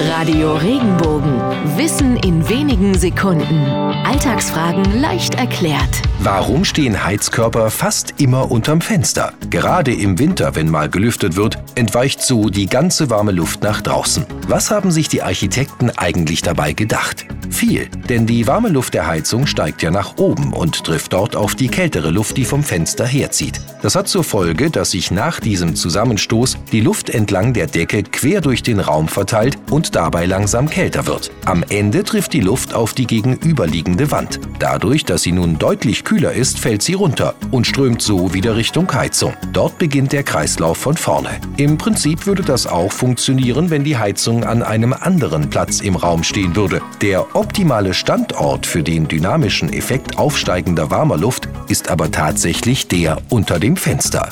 Radio Regenbogen. Wissen in wenigen Sekunden. Alltagsfragen leicht erklärt. Warum stehen Heizkörper fast immer unterm Fenster? Gerade im Winter, wenn mal gelüftet wird, entweicht so die ganze warme Luft nach draußen. Was haben sich die Architekten eigentlich dabei gedacht? Viel, denn die warme Luft der Heizung steigt ja nach oben und trifft dort auf die kältere Luft, die vom Fenster herzieht. Das hat zur Folge, dass sich nach diesem Zusammenstoß die Luft entlang der Decke quer durch den Raum verteilt und dabei langsam kälter wird. Am Ende trifft die Luft auf die gegenüberliegende Wand. Dadurch, dass sie nun deutlich kühler ist, fällt sie runter und strömt so wieder Richtung Heizung. Dort beginnt der Kreislauf von vorne. Im Prinzip würde das auch funktionieren, wenn die Heizung an einem anderen Platz im Raum stehen würde. Der optimale Standort für den dynamischen Effekt aufsteigender warmer Luft ist aber tatsächlich der unter dem Fenster.